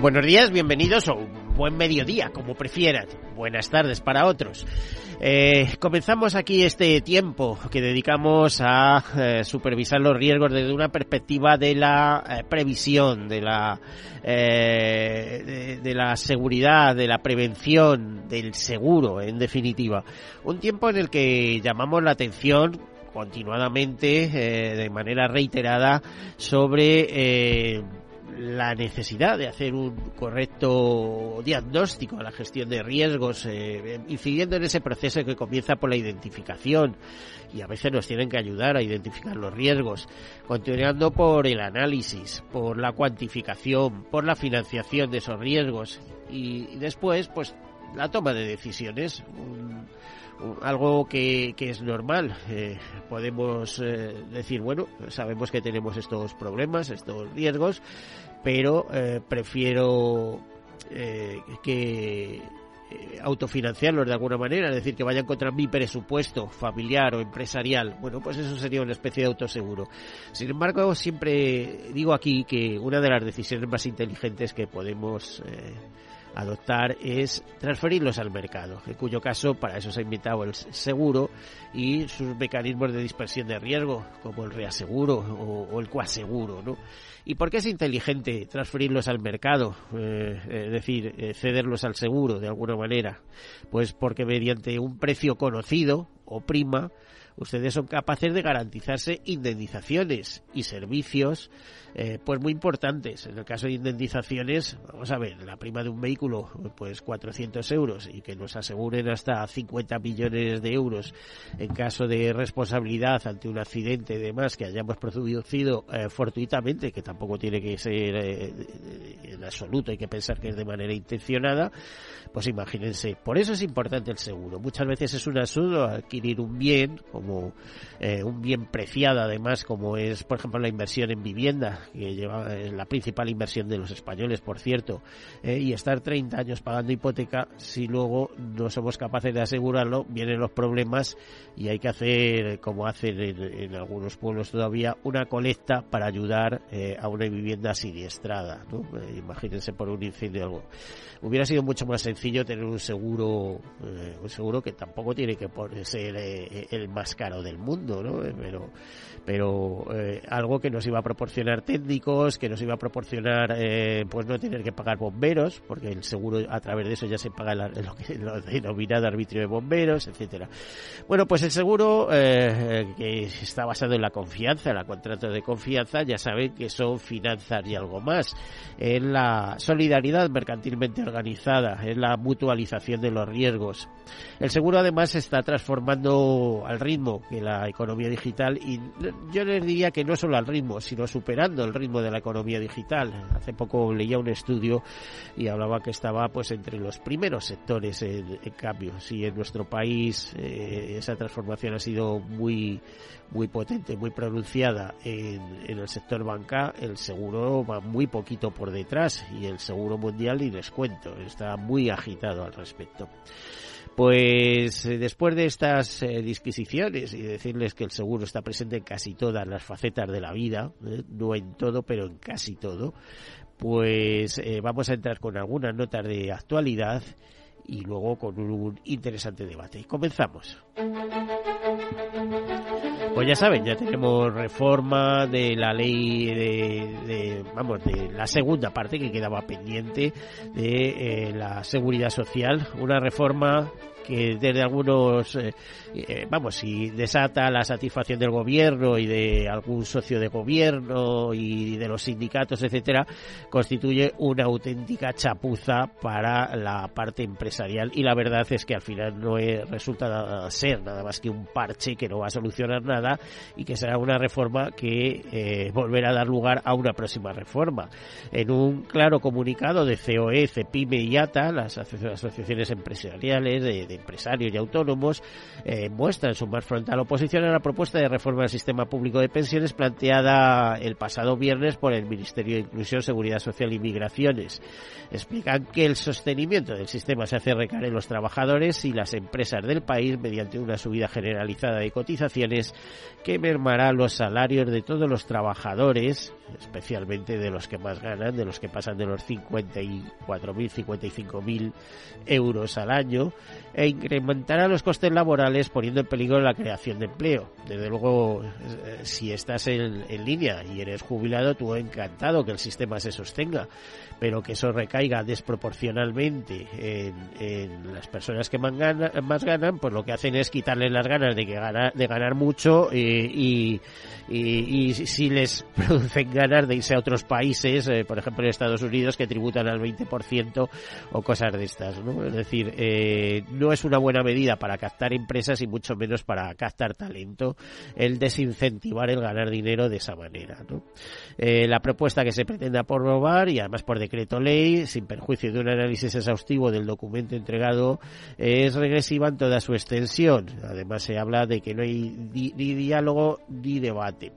Buenos días, bienvenidos o buen mediodía, como prefieran. Buenas tardes para otros. Eh, comenzamos aquí este tiempo que dedicamos a eh, supervisar los riesgos desde una perspectiva de la eh, previsión, de la de, de, la seguridad, de la prevención, del seguro, en definitiva. Un tiempo en el que llamamos la atención continuadamente, de manera reiterada, sobre la necesidad de hacer un correcto diagnóstico a la gestión de riesgos, eh, incidiendo en ese proceso que comienza por la identificación. Y a veces nos tienen que ayudar a identificar los riesgos, continuando por el análisis, por la cuantificación, por la financiación de esos riesgos. Y, después pues la toma de decisiones. algo que, que, es normal. Eh, podemos eh, decir, bueno, sabemos que tenemos estos problemas, estos riesgos, pero eh, prefiero eh, que autofinanciarlos de alguna manera, es decir, que vayan contra mi presupuesto familiar o empresarial. Bueno, pues eso sería una especie de autoseguro. Sin embargo, siempre digo aquí que una de las decisiones más inteligentes que podemos adoptar es transferirlos al mercado, en cuyo caso para eso se ha inventado el seguro y sus mecanismos de dispersión de riesgo, como el reaseguro o, o el coaseguro, ¿no? ¿Y por qué es inteligente transferirlos al mercado? Eh, es decir, eh, cederlos al seguro de alguna manera. Pues porque mediante un precio conocido o prima, ustedes son capaces de garantizarse indemnizaciones y servicios eh, pues muy importantes. En el caso de indemnizaciones, vamos a ver, la prima de un vehículo, pues 400 euros y que nos aseguren hasta 50 millones de euros en caso de responsabilidad ante un accidente y demás que hayamos producido eh, fortuitamente, que tampoco tiene que ser eh, en absoluto, hay que pensar que es de manera intencionada, pues imagínense. Por eso es importante el seguro. Muchas veces es un asunto adquirir un bien, como un bien preciado además, como es, por ejemplo, la inversión en vivienda, que lleva eh, la principal inversión de los españoles, por cierto, eh, y estar 30 años pagando hipoteca, si luego no somos capaces de asegurarlo, vienen los problemas y hay que hacer, como hacen en, algunos pueblos todavía, una colecta para ayudar eh, a una vivienda siniestrada. ¿no? imagínense por un incendio. Hubiera sido mucho más sencillo tener un seguro, un seguro que tampoco tiene que ser el más caro del mundo, ¿no? pero, pero algo que nos iba a proporcionar técnicos, que nos iba a proporcionar eh, pues no tener que pagar bomberos, porque el seguro a través de eso ya se paga lo que lo denomina de arbitrio de bomberos, etcétera. Bueno, pues el seguro eh, que está basado en la confianza, en la contrato de confianza, ya saben que son finanzas y algo más, en la solidaridad mercantilmente organizada, en la mutualización de los riesgos. El seguro además se está transformando al ritmo que la economía digital y yo les diría que no solo al ritmo, sino superando el ritmo de la economía digital. Hace poco leía un estudio y hablaba que estaba pues entre los primeros sectores en, cambio. Si en nuestro país eh, esa transformación ha sido muy muy potente, muy pronunciada en, en el sector banca, el seguro va muy poquito por detrás y el seguro mundial y les cuento, está muy agitado al respecto. Pues eh, después de estas eh, disquisiciones y decirles que el seguro está presente en casi todas las facetas de la vida, eh, no en todo, pero en casi todo, pues vamos a entrar con algunas notas de actualidad y luego con un interesante debate. Comenzamos. Pues ya saben, ya tenemos reforma de la ley de, vamos, de la segunda parte que quedaba pendiente de la seguridad social, una reforma que desde algunos, eh, eh, vamos, si desata la satisfacción del gobierno y de algún socio de gobierno y de los sindicatos, etcétera, constituye una auténtica chapuza para la parte empresarial y la verdad es que al final no resulta ser nada más que un parche que no va a solucionar nada y que será una reforma que eh, volverá a dar lugar a una próxima reforma. En un claro comunicado de COE, CEPIME y ATA, las asociaciones empresariales de, empresarios y autónomos, eh, muestran su más frontal oposición a la propuesta de reforma del sistema público de pensiones planteada el pasado viernes por el Ministerio de Inclusión, Seguridad Social y Migraciones. Explican que el sostenimiento del sistema se hace recaer en los trabajadores y las empresas del país mediante una subida generalizada de cotizaciones que mermará los salarios de todos los trabajadores, especialmente de los que más ganan, de los que pasan de los 54.000, 55.000 euros al año, e incrementará los costes laborales poniendo en peligro la creación de empleo. Desde luego, eh, si estás en, en línea y eres jubilado, tú encantado que el sistema se sostenga pero que eso recaiga desproporcionalmente en, las personas que más ganan, más ganan, pues lo que hacen es quitarles las ganas de, ganar mucho y, y, si les producen ganas de irse a otros países, eh, por ejemplo en Estados Unidos, que tributan al 20% o cosas de estas. Es decir, eh, no es una buena medida para captar empresas y mucho menos para captar talento el desincentivar el ganar dinero de esa manera. Eh, la propuesta que se pretende aprobar y además por decreto ley, sin perjuicio de un análisis exhaustivo del documento entregado, es regresiva en toda su extensión. Además, se habla de que no hay ni, diálogo ni debate.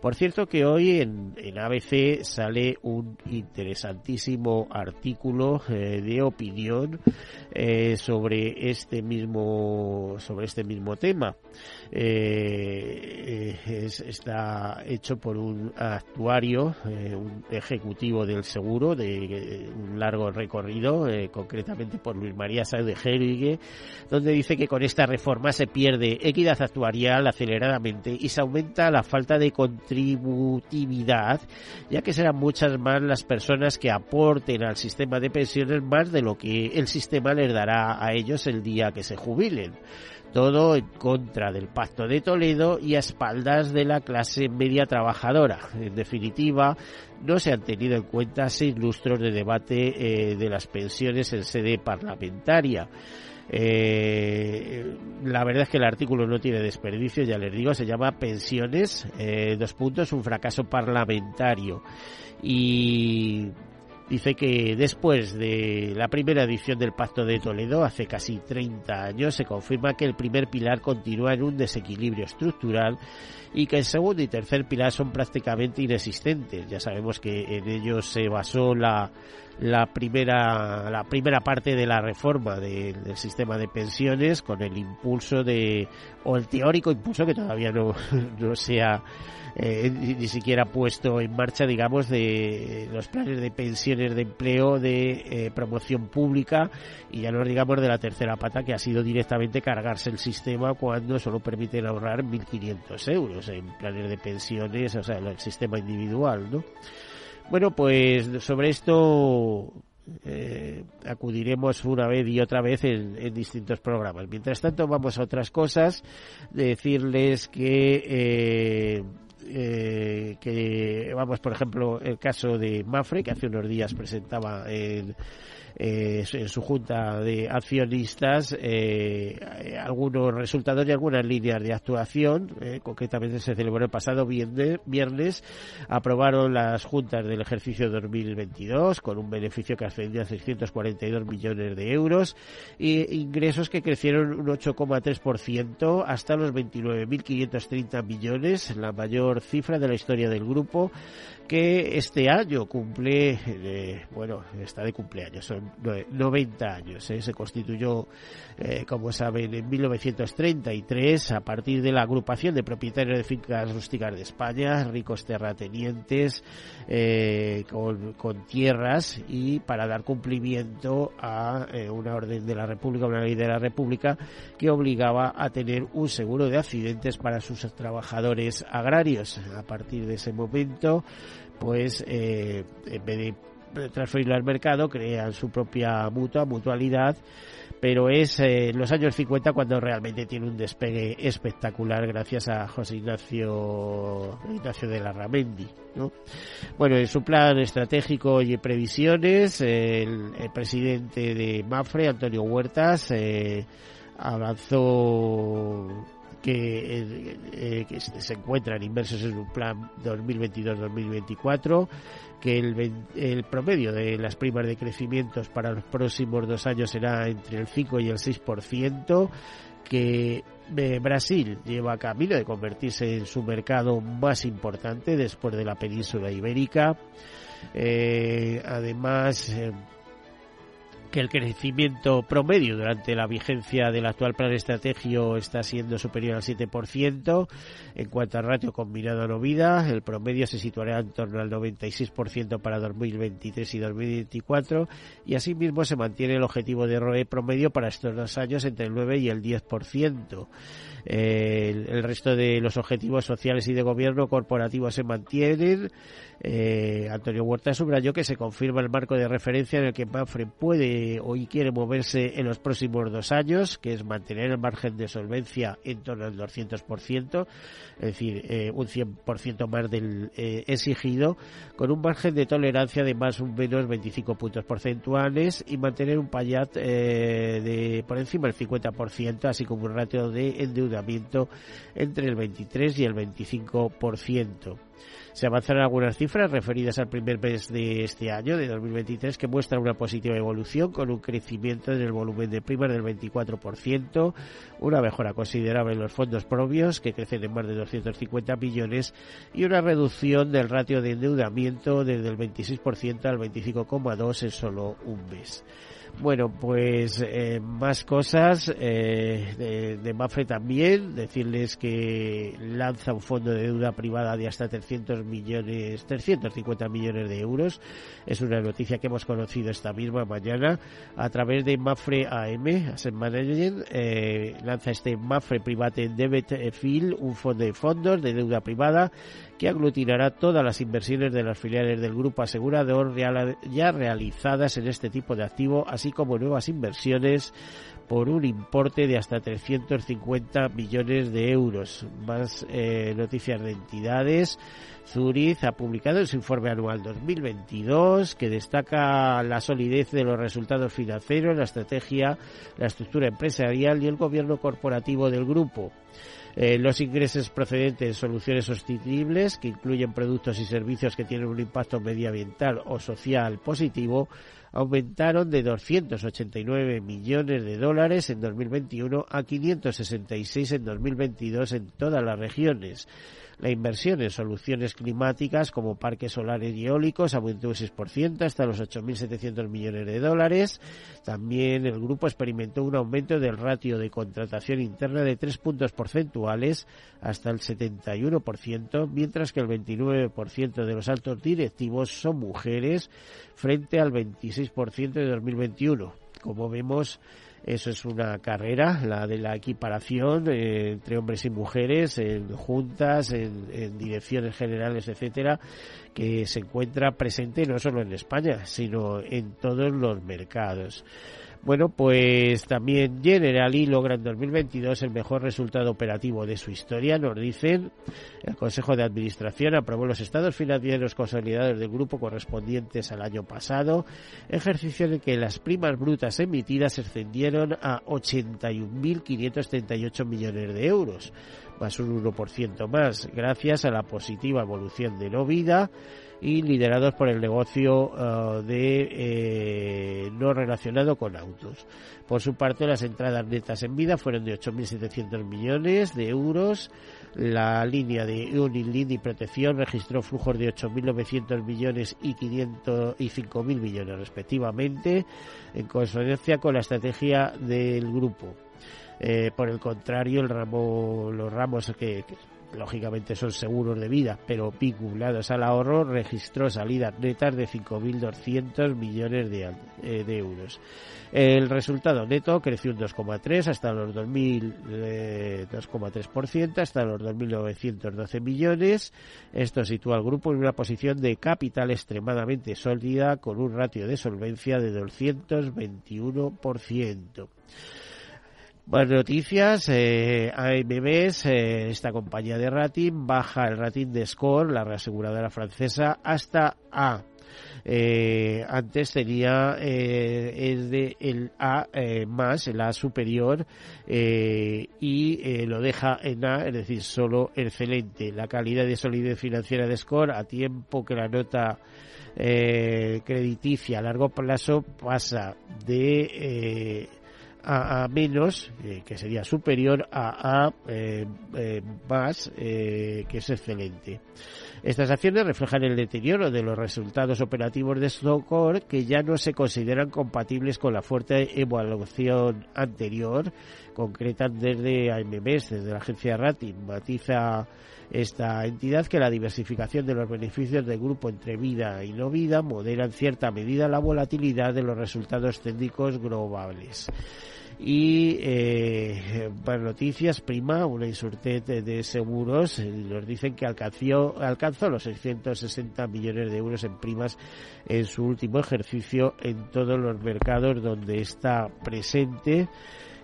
Por cierto que hoy en, ABC sale un interesantísimo artículo eh, de opinión eh, sobre este mismo sobre este mismo tema. Eh, está hecho por un actuario, un ejecutivo del seguro de un largo recorrido, concretamente por Luis María Sáenz de donde dice que con esta reforma se pierde equidad actuarial aceleradamente y se aumenta la falta de contributividad, ya que serán muchas más las personas que aporten al sistema de pensiones más de lo que el sistema les dará a ellos el día que se jubilen. Todo en contra del Pacto de Toledo y a espaldas de la clase media trabajadora. En definitiva, no se han tenido en cuenta seis lustros de debate eh, de las pensiones en sede parlamentaria. Eh, la verdad es que el artículo no tiene desperdicio, ya les digo, se llama Pensiones, eh, dos puntos, un fracaso parlamentario. Y dice que después de la primera edición del Pacto de Toledo, hace casi 30 años, se confirma que el primer pilar continúa en un desequilibrio estructural y que el segundo y tercer pilar son prácticamente inexistentes. Ya sabemos que en ellos se basó la la primera, la primera parte de la reforma del sistema de pensiones con el impulso de, o el teórico impulso que todavía no, no se eh, ni siquiera puesto en marcha, digamos, de los planes de pensiones de empleo de eh, promoción pública y ya no digamos de la tercera pata que ha sido directamente cargarse el sistema cuando solo permiten ahorrar 1.500 euros en planes de pensiones, o sea, el sistema individual, ¿no? Bueno, pues sobre esto eh, acudiremos una vez y otra vez en, distintos programas. Mientras tanto, vamos a otras cosas. Decirles que, eh, eh, que, vamos, por ejemplo, el caso de Mafre, que hace unos días presentaba en eh, en su junta de accionistas eh, algunos resultados y algunas líneas de actuación. Eh, concretamente se celebró el pasado viernes, aprobaron las juntas del ejercicio 2022 con un beneficio que ascendía a 642 millones de euros e ingresos que crecieron un 8,3% hasta los 29.530 millones, la mayor cifra de la historia del grupo que este año cumple, eh, bueno, está de cumpleaños, son 90 años. ¿eh? Se constituyó, eh, como saben, en 1933 a partir de la agrupación de propietarios de fincas rústicas de España, ricos terratenientes con, con, tierras y para dar cumplimiento a una orden de la República, una ley de la República que obligaba a tener un seguro de accidentes para sus trabajadores agrarios. A partir de ese momento, pues eh, en vez de transferirlo al mercado, crean su propia mutua, mutualidad, pero es eh, en los años 50 cuando realmente tiene un despegue espectacular gracias a José Ignacio, Ignacio de la Ramendi. ¿no? Bueno, en su plan estratégico y previsiones, el, presidente de Mafre, Antonio Huertas, eh, avanzó que, eh, eh, que, se encuentran inmersos en un plan 2022-2024, que el, el, promedio de las primas de crecimientos para los próximos dos años será entre el 5 y el 6%, que eh, Brasil lleva camino de convertirse en su mercado más importante después de la península ibérica. además, que el crecimiento promedio durante la vigencia del actual plan estratégico está siendo superior al 7%. En cuanto al ratio combinado no vida, el promedio se situará en torno al 96% para 2023 y 2024 y asimismo se mantiene el objetivo de ROE promedio para estos dos años entre el 9 y el 10%. Eh, el, resto de los objetivos sociales y de gobierno corporativo se mantienen. Eh, Antonio Huerta subrayó que se confirma el marco de referencia en el que Manfred puede o quiere moverse en los próximos dos años, que es mantener el margen de solvencia en torno al 200%, es decir, eh, un 100% más del eh, exigido, con un margen de tolerancia de más o menos 25 puntos porcentuales y mantener un payat de por encima del 50%, así como un ratio de endeudamiento entre el 23 y el 25%. Se avanzan algunas cifras referidas al primer mes de este año, de 2023, que muestran una positiva evolución con un crecimiento en el volumen de primas del 24%, una mejora considerable en los fondos propios, que crecen en más de 250 millones, y una reducción del ratio de endeudamiento desde el 26% al 25,2% en solo un mes. Bueno, pues eh, más cosas eh, de, de, Mafre también. Decirles que lanza un fondo de deuda privada de hasta 300 millones, 350 millones de euros. Es una noticia que hemos conocido esta misma mañana a través de Mafre AM, Asset Management. Eh, lanza este Mafre Private Debit Field, un fondo de fondos de deuda privada que aglutinará todas las inversiones de las filiales del grupo asegurador ya realizadas en este tipo de activo, así como nuevas inversiones por un importe de hasta 350 millones de euros. Más eh, noticias de entidades. Zurich ha publicado en su informe anual 2022 que destaca la solidez de los resultados financieros, la estrategia, la estructura empresarial y el gobierno corporativo del grupo. Eh, los ingresos procedentes de soluciones sostenibles, que incluyen productos y servicios que tienen un impacto medioambiental o social positivo, aumentaron de 289 millones de dólares en 2021 a 566 en 2022 en todas las regiones. La inversión en soluciones climáticas como parques solares y eólicos aumentó un 6% hasta los 8.700 millones de dólares. También el grupo experimentó un aumento del ratio de contratación interna de 3 puntos porcentuales hasta el 71%, mientras que el 29% de los altos directivos son mujeres frente al 26% de 2021. Como vemos, eso es una carrera, la de la equiparación eh, entre hombres y mujeres en juntas, en, direcciones generales, etcétera, que se encuentra presente no solo en España, sino en todos los mercados. Bueno, pues también Generali logra en 2022 el mejor resultado operativo de su historia, nos dicen. El Consejo de Administración aprobó los estados financieros consolidados del grupo correspondientes al año pasado, ejercicio en el que las primas brutas emitidas ascendieron a 81.538 millones de euros, más un 1% más, gracias a la positiva evolución de no vida y liderados por el negocio eh, de eh, no relacionado con autos. Por su parte, las entradas netas en vida fueron de 8.700 millones de euros. La línea de Unilin y Protección registró flujos de 8.900 millones y 500 y 5.000 millones respectivamente, en consonancia con la estrategia del grupo. Eh, por el contrario, el ramo, los ramos que lógicamente son seguros de vida, pero vinculados al ahorro, registró salidas netas de 5.200 millones de, eh, de, euros. El resultado neto creció un 2,3 hasta los 2.000 2,3% eh, hasta los 2.912 millones. Esto sitúa al grupo en una posición de capital extremadamente sólida con un ratio de solvencia de 221%. Buenas noticias, eh, AMBs, eh, esta compañía de rating, baja el rating de Score, la reaseguradora francesa, hasta A. Eh, antes tenía eh, el de el A eh, más, el A superior, eh, y eh, lo deja en A, es decir, solo excelente. La calidad de solidez financiera de Score, a tiempo que la nota eh, crediticia a largo plazo pasa de a, a menos, eh, que sería superior a A eh, eh, más, que es excelente. Estas acciones reflejan el deterioro de los resultados operativos de Stockcore que ya no se consideran compatibles con la fuerte evaluación anterior, concretan desde AMBS, desde la agencia Rating. Matiza esta entidad que la diversificación de los beneficios del grupo entre vida y no vida modera en cierta medida la volatilidad de los resultados técnicos globales. Y eh, noticias, Prima, una insurtet de seguros, nos dicen que alcanzó, alcanzó los 660 millones de euros en primas en su último ejercicio en todos los mercados donde está presente.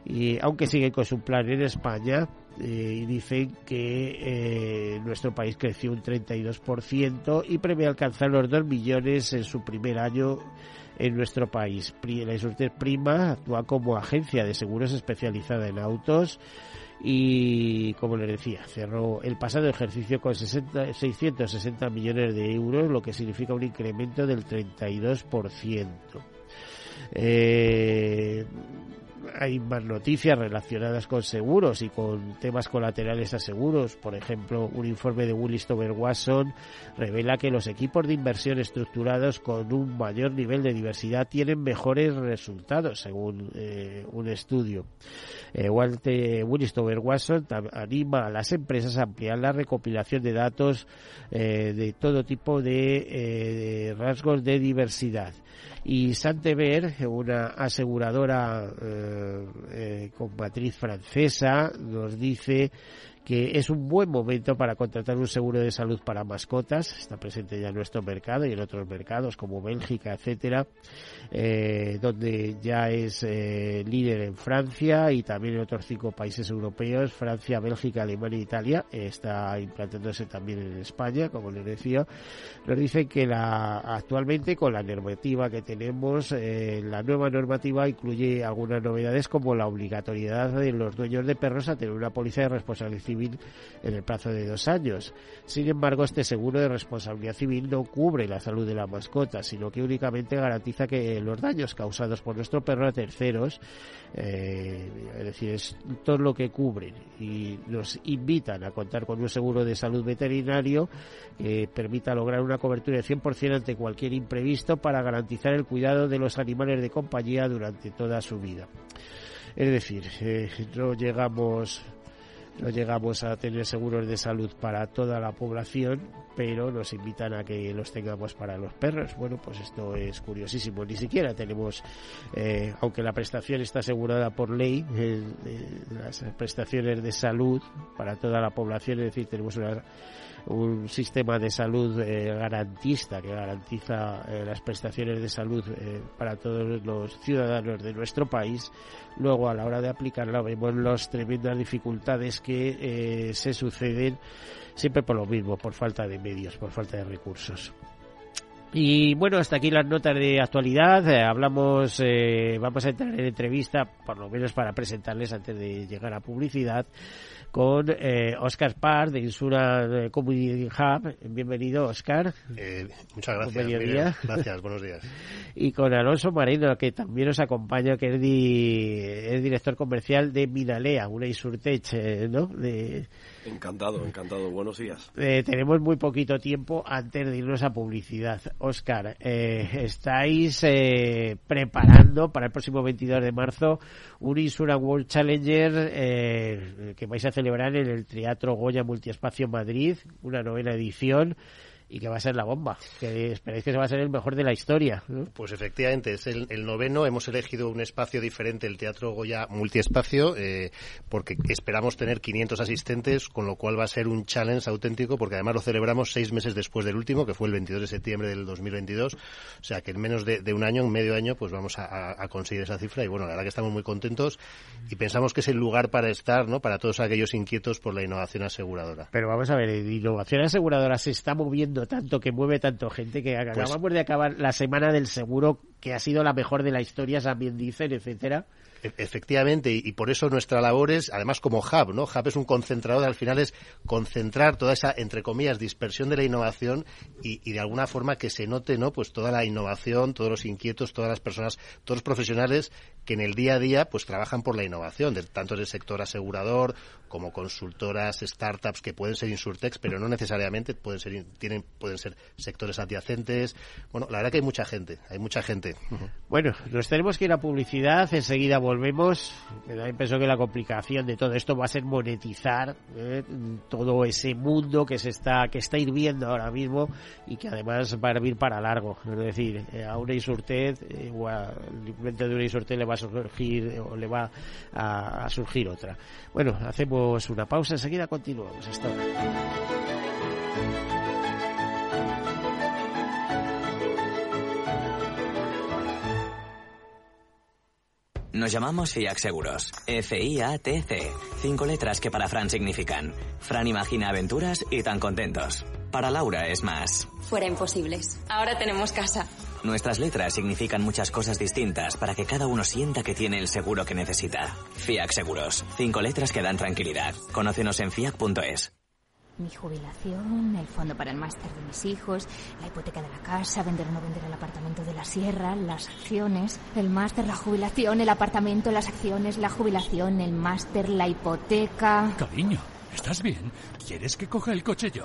Y aunque sigue con su plan en España, eh, y dicen que eh, nuestro país creció un 32% y prevé alcanzar los 2 millones en su primer año en nuestro país. La Insurtech Prima actúa como agencia de seguros especializada en autos y, como les decía, cerró el pasado ejercicio con 60, 660 millones de euros, lo que significa un incremento del 32%. Eh, hay más noticias relacionadas con seguros y con temas colaterales a seguros. Por ejemplo, un informe de Willis Tober Watson revela que los equipos de inversión estructurados con un mayor nivel de diversidad tienen mejores resultados, según eh, un estudio. Eh, Willis Tober Watson anima a las empresas a ampliar la recopilación de datos eh, de todo tipo de, eh, de rasgos de diversidad y Santever, una aseguradora eh, eh, con matriz francesa, nos dice que es un buen momento para contratar un seguro de salud para mascotas. Está presente ya en nuestro mercado y en otros mercados como Bélgica, etcétera, eh, donde ya es eh, líder en Francia y también en otros cinco países europeos, Francia, Bélgica, Alemania e Italia. está implantándose también en España, como les decía. Nos dicen que la, actualmente con la normativa que tenemos, eh, la nueva normativa incluye algunas novedades como la obligatoriedad de los dueños de perros a tener una póliza de responsabilidad en el plazo de dos años. Sin embargo, este seguro de responsabilidad civil no cubre la salud de la mascota, sino que únicamente garantiza que los daños causados por nuestro perro a terceros, eh, es decir, es todo lo que cubren y nos invitan a contar con un seguro de salud veterinario que permita lograr una cobertura de 100% ante cualquier imprevisto para garantizar el cuidado de los animales de compañía durante toda su vida. Es decir, eh, no llegamos no llegamos a tener seguros de salud para toda la población, pero nos invitan a que los tengamos para los perros. Bueno, pues esto es curiosísimo. Ni siquiera tenemos, eh, aunque la prestación está asegurada por ley, eh, eh, las prestaciones de salud para toda la población, es decir, tenemos una un sistema de salud eh, garantista que garantiza eh, las prestaciones de salud eh, para todos los ciudadanos de nuestro país, luego a la hora de aplicarla vemos las tremendas dificultades que se suceden siempre por lo mismo, por falta de medios, por falta de recursos. Y bueno, hasta aquí las notas de actualidad. hablamos, vamos a entrar en entrevista, por lo menos para presentarles antes de llegar a publicidad, con eh, Oscar Parr de Insura Community Hub. Bienvenido, Oscar. Eh, muchas gracias. Gracias, buenos días. y con Alonso Marino, que también nos acompaña, que es, director comercial de Minalea, una Insurtech, eh, ¿no? De, Encantado, encantado. Buenos días. Eh, tenemos muy poquito tiempo antes de irnos a publicidad. Oscar, eh, estáis eh, preparando para el próximo 22 de marzo un Insura World Challenger eh, que vais a celebrar en el Teatro Goya Multiespacio Madrid, una novena edición y que va a ser la bomba, que esperéis que se va a ser el mejor de la historia. Pues efectivamente, es el, noveno, hemos elegido un espacio diferente, el Teatro Goya Multiespacio, eh, porque esperamos tener 500 asistentes, con lo cual va a ser un challenge auténtico, porque además lo celebramos seis meses después del último, que fue el 22 de septiembre del 2022, o sea que en menos de, un año, un medio año, pues vamos a, a, conseguir esa cifra y bueno, la verdad que estamos muy contentos y pensamos que es el lugar para estar, ¿no?, para todos aquellos inquietos por la innovación aseguradora. Pero vamos a ver, innovación aseguradora se está moviendo tanto, que mueve tanto gente, que pues acabamos de acabar la semana del seguro, que ha sido la mejor de la historia, también dicen, etcétera. E-, efectivamente, y, por eso nuestra labor es, además como hub, ¿no? Hub es un concentrador, al final es concentrar toda esa, entre comillas, dispersión de la innovación y, y, de alguna forma que se note, ¿no? Pues toda la innovación, todos los inquietos, todas las personas, todos los profesionales que en el día a día pues trabajan por la innovación, de, tanto en el sector asegurador como consultoras, startups que pueden ser insurtex, pero no necesariamente pueden ser tienen pueden ser sectores adyacentes. Bueno, la verdad que hay mucha gente, hay mucha gente. Bueno, nos tenemos que ir a publicidad, enseguida volvemos. Me da impresión que la complicación de todo esto va a ser monetizar ¿eh? todo ese mundo que se está que está hirviendo ahora mismo y que además va a servir para largo. Es decir, eh, a una insurtez eh, o al de una insurtez le va surgir o le va a, surgir otra. Bueno, hacemos una pausa, enseguida continuamos. Hasta. Nos llamamos FIAC Seguros. F-I-A-T-C. Cinco letras que para Fran significan. Fran imagina aventuras y tan contentos. Para Laura es más. Fuera imposibles. Ahora tenemos casa. Nuestras letras significan muchas cosas distintas para que cada uno sienta que tiene el seguro que necesita. FIAC Seguros. Cinco letras que dan tranquilidad. Conócenos en fiac.es. Mi jubilación, el fondo para el máster de mis hijos, la hipoteca de la casa, vender o no vender el apartamento de la sierra, las acciones, el máster, la jubilación, el apartamento, las acciones, la jubilación, el máster, la hipoteca. Cariño, ¿estás bien? ¿Quieres que coja el coche yo?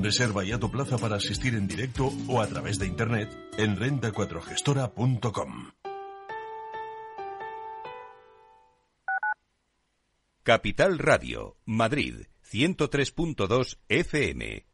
Reserva ya tu plaza para asistir en directo o a través de internet en renta4gestora.com. Capital Radio, Madrid, 103.2 FM.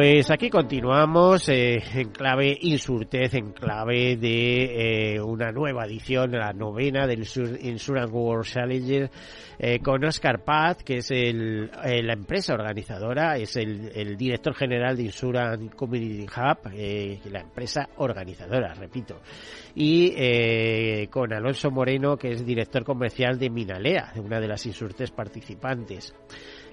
Pues aquí continuamos eh, en clave Insurtez, en clave de eh, una nueva edición, la novena del Insurance World Challenger, eh, con Oscar Paz, que es el, la empresa organizadora, es el, el, director general de Insurance Community Hub, la empresa organizadora, repito, y con Alonso Moreno, que es director comercial de Minalea, una de las Insurtes participantes.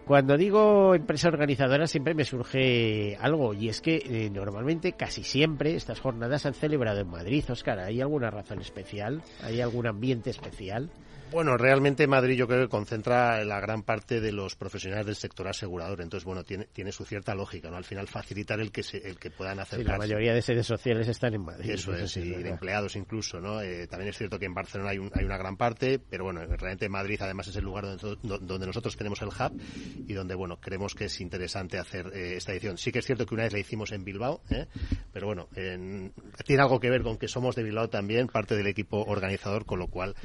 Cuando digo empresa organizadora siempre me surge algo y es que eh, normalmente casi siempre estas jornadas se han celebrado en Madrid. Oscar, ¿hay alguna razón especial? ¿Hay algún ambiente especial? Bueno, realmente Madrid yo creo que concentra la gran parte de los profesionales del sector asegurador. Entonces, bueno, tiene, tiene su cierta lógica, ¿no? Al final facilitar el que se, el que puedan hacer. la mayoría de sedes sociales están en Madrid. Eso es, y de empleados incluso, ¿no? Eh, también es cierto que en Barcelona hay, hay una gran parte, pero bueno, realmente Madrid además es el lugar donde, donde nosotros tenemos el hub y donde, bueno, creemos que es interesante hacer eh, esta edición. Sí que es cierto que una vez la hicimos en Bilbao, ¿eh? pero bueno, tiene algo que ver con que somos de Bilbao también, parte del equipo organizador, con lo cual...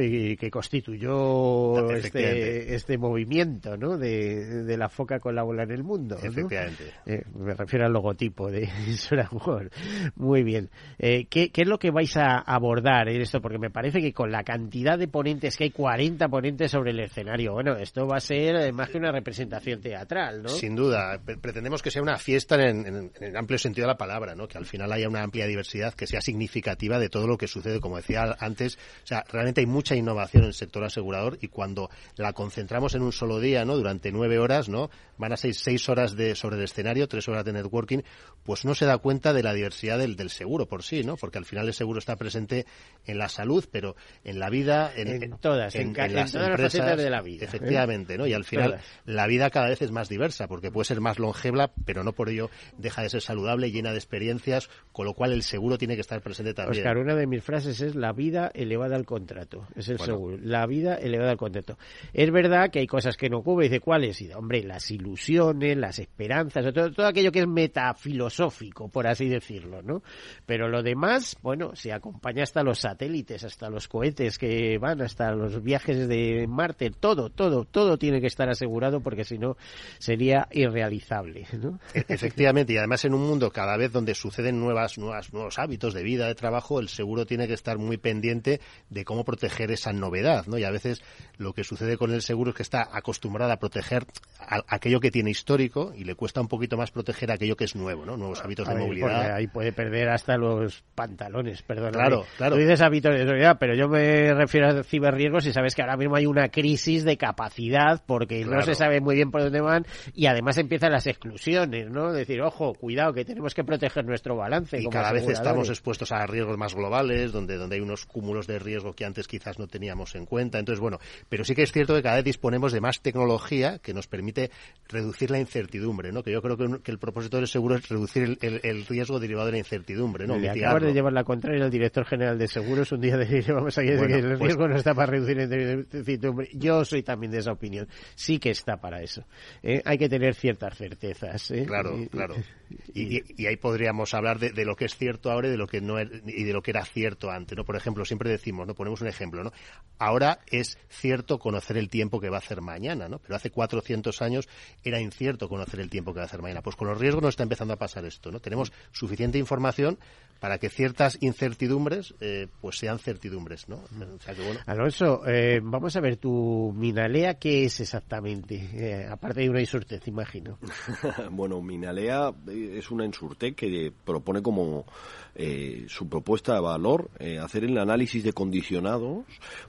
y que constituyó este, este movimiento ¿no? De, de, la foca con la bola en el mundo. Efectivamente. Eh, me refiero al logotipo de World. Muy bien. Eh, ¿qué, ¿qué, es lo que vais a abordar en esto? Porque me parece que con la cantidad de ponentes, que hay 40 ponentes sobre el escenario, bueno, esto va a ser más que una representación teatral, ¿no? Sin duda. Pretendemos que sea una fiesta en, en, en el amplio sentido de la palabra, ¿no? Que al final haya una amplia diversidad que sea significativa de todo lo que sucede, como decía antes. O sea, realmente hay mucha innovación en el sector asegurador y cuando la concentramos en un solo día, ¿no? Durante nueve horas, ¿no? Van a ser seis horas de, sobre el escenario, tres horas de networking, pues no se da cuenta de la diversidad del, del seguro por sí, ¿no? Porque al final el seguro está presente en la salud, pero en la vida, en, todas, en, las todas empresas, las de la vida. Efectivamente, ¿no? Y al final la vida cada vez es más diversa, porque puede ser más longeva, pero no por ello deja de ser saludable, llena de experiencias, con lo cual el seguro tiene que estar presente también. Oscar, una de mis frases es la vida elevada al contrato, es el seguro la vida elevada al contexto. Es verdad que hay cosas que no cubre, dice cuáles, y hombre, las ilusiones, las esperanzas, todo, todo aquello que es metafilosófico, por así decirlo, ¿no? Pero lo demás, bueno, se acompaña hasta los satélites, hasta los cohetes que van, hasta los viajes de Marte, todo, todo, todo tiene que estar asegurado porque si no sería irrealizable, ¿no? E, efectivamente, y además en un mundo cada vez donde suceden nuevas, nuevas, nuevos hábitos de vida, de trabajo, el seguro tiene que estar muy pendiente de cómo proteger esa novedad ¿no? Y a veces lo que sucede con el seguro es que está acostumbrada a proteger aquello que tiene histórico y le cuesta un poquito más proteger aquello que es nuevo, ¿no? Nuevos hábitos de movilidad. Ahí puede perder hasta los pantalones, perdón. Claro, claro. Tú dices hábitos de movilidad, pero yo me refiero a ciberriesgos y sabes que ahora mismo hay una crisis de capacidad porque no se sabe muy bien por dónde van y además empiezan las exclusiones, ¿no? Decir, ojo, cuidado, que tenemos que proteger nuestro balance. Y cada vez estamos expuestos a riesgos más globales, donde, donde hay unos cúmulos de riesgo que antes quizás no teníamos en cuenta. Entonces, bueno, pero sí que es cierto que cada vez disponemos de más tecnología que nos permite reducir la incertidumbre, ¿no? Que yo creo que, el propósito del seguro es reducir el, riesgo derivado de la incertidumbre, ¿no? Acabas de llevar la contraria al director general de seguros un día de vamos a decir que el pues riesgo no está para reducir la incertidumbre. Yo soy también de esa opinión. Sí que está para eso. ¿eh? Hay que tener ciertas certezas. ¿eh? Claro, claro. Y, ahí podríamos hablar de, lo que es cierto ahora y de lo que no y de lo que era cierto antes, ¿no? Por ejemplo, siempre decimos, ¿no? Ponemos un ejemplo, ¿no? Ahora es cierto conocer el tiempo que va a hacer mañana, ¿no? Pero hace 400 años era incierto conocer el tiempo que va a hacer mañana. Pues con los riesgos nos está empezando a pasar esto, ¿no? Tenemos suficiente información para que ciertas incertidumbres eh, pues sean certidumbres, ¿no? Alonso, eh, vamos a ver, tu Minalea, ¿qué es exactamente? eh, aparte de una insurtez, imagino. bueno, Minalea es una insurtez que propone como eh, su propuesta de valor eh, hacer el análisis de condicionados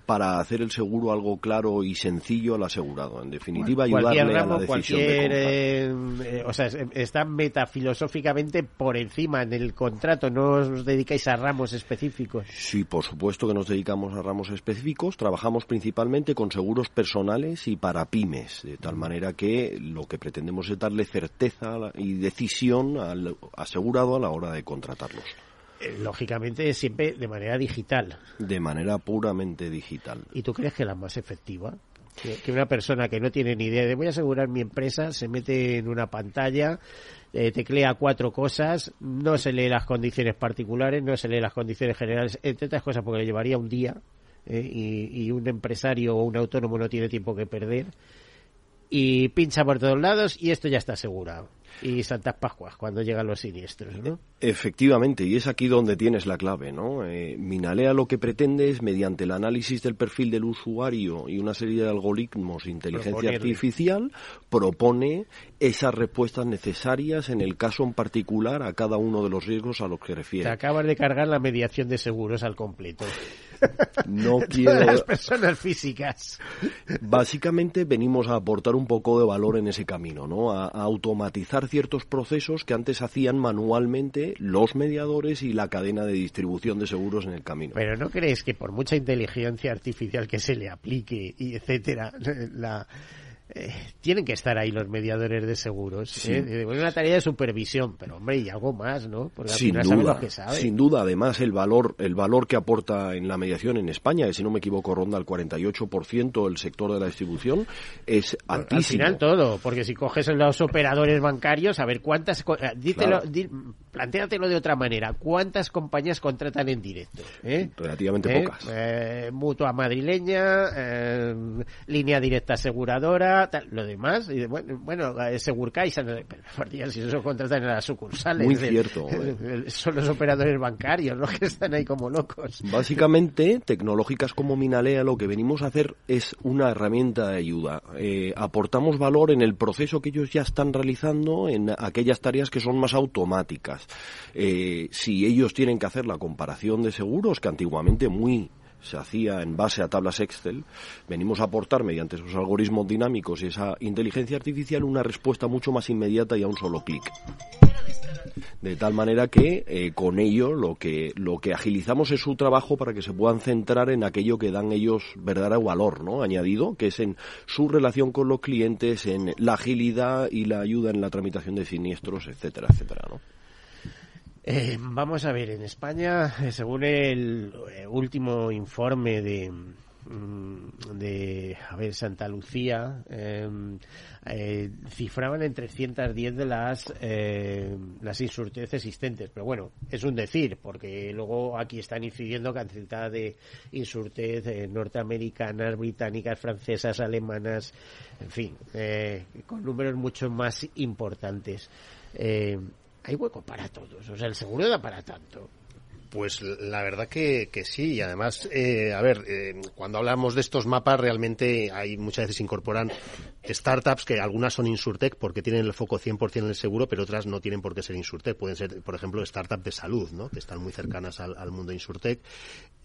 para hacer el seguro algo claro y sencillo al asegurado. En definitiva, ayudarle a la decisión de compra. o sea, está metafilosóficamente por encima en el contrato, no os dedicáis a ramos específicos. Sí, por supuesto que nos dedicamos a ramos específicos. Trabajamos principalmente con seguros personales y para pymes, de tal manera que lo que pretendemos es darle certeza y decisión al asegurado a la hora de contratarlos. Eh, lógicamente siempre de manera digital. De manera puramente digital. ¿Y tú crees que la más efectiva? Que, una persona que no tiene ni idea de voy a asegurar mi empresa se mete en una pantalla, eh, teclea cuatro cosas, no se lee las condiciones particulares, no se lee las condiciones generales, entre otras cosas porque le llevaría un día eh, y, y un empresario o un autónomo no tiene tiempo que perder y pincha por todos lados y esto ya está asegurado y Santas Pascuas cuando llegan los siniestros, ¿no? Efectivamente, y es aquí donde tienes la clave, ¿no? Eh, Minalea lo que pretende es, mediante el análisis del perfil del usuario y una serie de algoritmos de inteligencia artificial, propone esas respuestas necesarias en el caso en particular a cada uno de los riesgos a los que refiere. Te acabas de cargar la mediación de seguros al completo. No quiero. las personas físicas. Básicamente venimos a aportar un poco de valor en ese camino, ¿no? a automatizar ciertos procesos que antes hacían manualmente los mediadores y la cadena de distribución de seguros en el camino. Pero ¿no crees que por mucha inteligencia artificial que se le aplique y etcétera, la eh, tienen que estar ahí los mediadores de seguros. ¿eh? una tarea de supervisión, pero hombre, y algo más, ¿no? Porque sin duda, sin duda. Además, el valor, el valor que aporta en la mediación en España, que si no me equivoco ronda el 48% el sector de la distribución, es altísimo. Al final todo, porque si coges los operadores bancarios, a ver cuántas, eh, dítelo, plantéatelo de otra manera, ¿cuántas compañías contratan en directo? Relativamente pocas. mutua madrileña, línea directa aseguradora lo demás, y bueno, bueno Segurcaixa, pero si eso contratan en las sucursales. Muy cierto. son los operadores bancarios los que están ahí como locos. Básicamente, tecnológicas como Minalea lo que venimos a hacer es una herramienta de ayuda. Eh, aportamos valor en el proceso que ellos ya están realizando en aquellas tareas que son más automáticas. Eh, si ellos tienen que hacer la comparación de seguros, que antiguamente muy se hacía en base a tablas Excel, venimos a aportar mediante esos algoritmos dinámicos y esa inteligencia artificial una respuesta mucho más inmediata y a un solo clic. De tal manera que eh, con ello lo que, lo que agilizamos es su trabajo para que se puedan centrar en aquello que dan ellos verdadero valor ¿no? añadido, que es en su relación con los clientes, en la agilidad y la ayuda en la tramitación de siniestros, etcétera, etcétera. ¿no? Eh, vamos a ver, en España, eh, según el eh, último informe de, mm, de a ver, Santa Lucía, em, cifraban en 310 de las, las insurteces existentes. Pero bueno, es un decir, porque luego aquí están incidiendo cantidad de insurtez norteamericanas, británicas, francesas, alemanas, en fin, con números mucho más importantes hay hueco para todos. O sea, el seguro da para tanto. Pues la verdad que, que sí, y además, eh, a ver, eh, cuando hablamos de estos mapas, realmente hay muchas veces incorporan startups que algunas son Insurtech porque tienen el foco 100% en el seguro, pero otras no tienen por qué ser Insurtech. Pueden ser, por ejemplo, startups de salud, ¿no? Que están muy cercanas al, al mundo Insurtech.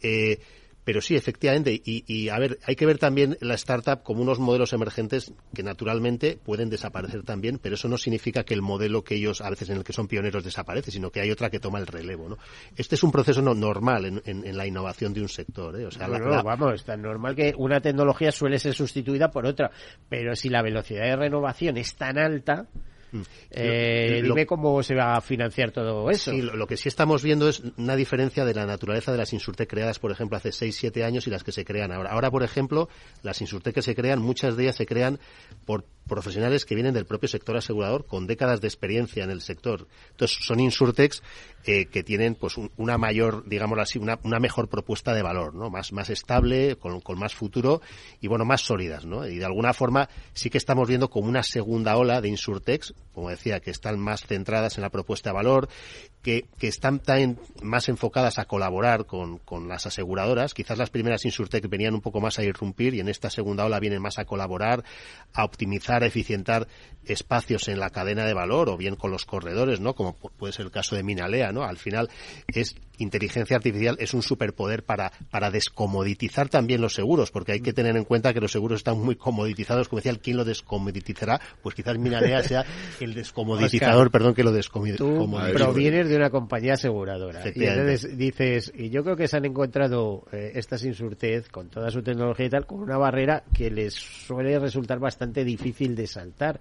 Eh, pero sí, efectivamente, y, a ver, hay que ver también la startup como unos modelos emergentes que naturalmente pueden desaparecer también, pero eso no significa que el modelo que ellos, a veces en el que son pioneros, desaparece, sino que hay otra que toma el relevo, ¿no? Este es un proceso no, normal en, la innovación de un sector, ¿eh? O sea, vamos, es tan normal que una tecnología suele ser sustituida por otra, pero si la velocidad de renovación es tan alta, Mm. Eh, dime cómo se va a financiar todo eso. Sí, lo, que sí estamos viendo es una diferencia de la naturaleza de las insurtech creadas, por ejemplo, hace 6, 7 años y las que se crean ahora. Ahora, por ejemplo, las insurtech que se crean, muchas de ellas se crean por profesionales que vienen del propio sector asegurador con décadas de experiencia en el sector. Entonces, son insurtex eh, que tienen pues una mayor, digámoslo así, una, una, mejor propuesta de valor, ¿no? Más, más estable, con, con, más futuro y, bueno, más sólidas, ¿no? Y de alguna forma sí que estamos viendo como una segunda ola de insurtex, como decía, que están más centradas en la propuesta de valor, que, que están también más enfocadas a colaborar con, con las aseguradoras. Quizás las primeras insurtech venían un poco más a irrumpir y en esta segunda ola vienen más a colaborar, a optimizar para eficientar espacios en la cadena de valor o bien con los corredores, ¿no? Como puede ser el caso de Minalea, ¿no? Al final es inteligencia artificial es un superpoder para, para descomoditizar también los seguros, porque hay que tener en cuenta que los seguros están muy comoditizados. Como decía, ¿quién lo descomoditizará? Pues quizás Minalea sea el descomoditizador, perdón, que lo descomoditizará. Provienes de una compañía aseguradora. Y entonces dices, y yo creo que se han encontrado eh, estas Insurtez con toda su tecnología y tal, con una barrera que les suele resultar bastante difícil de saltar.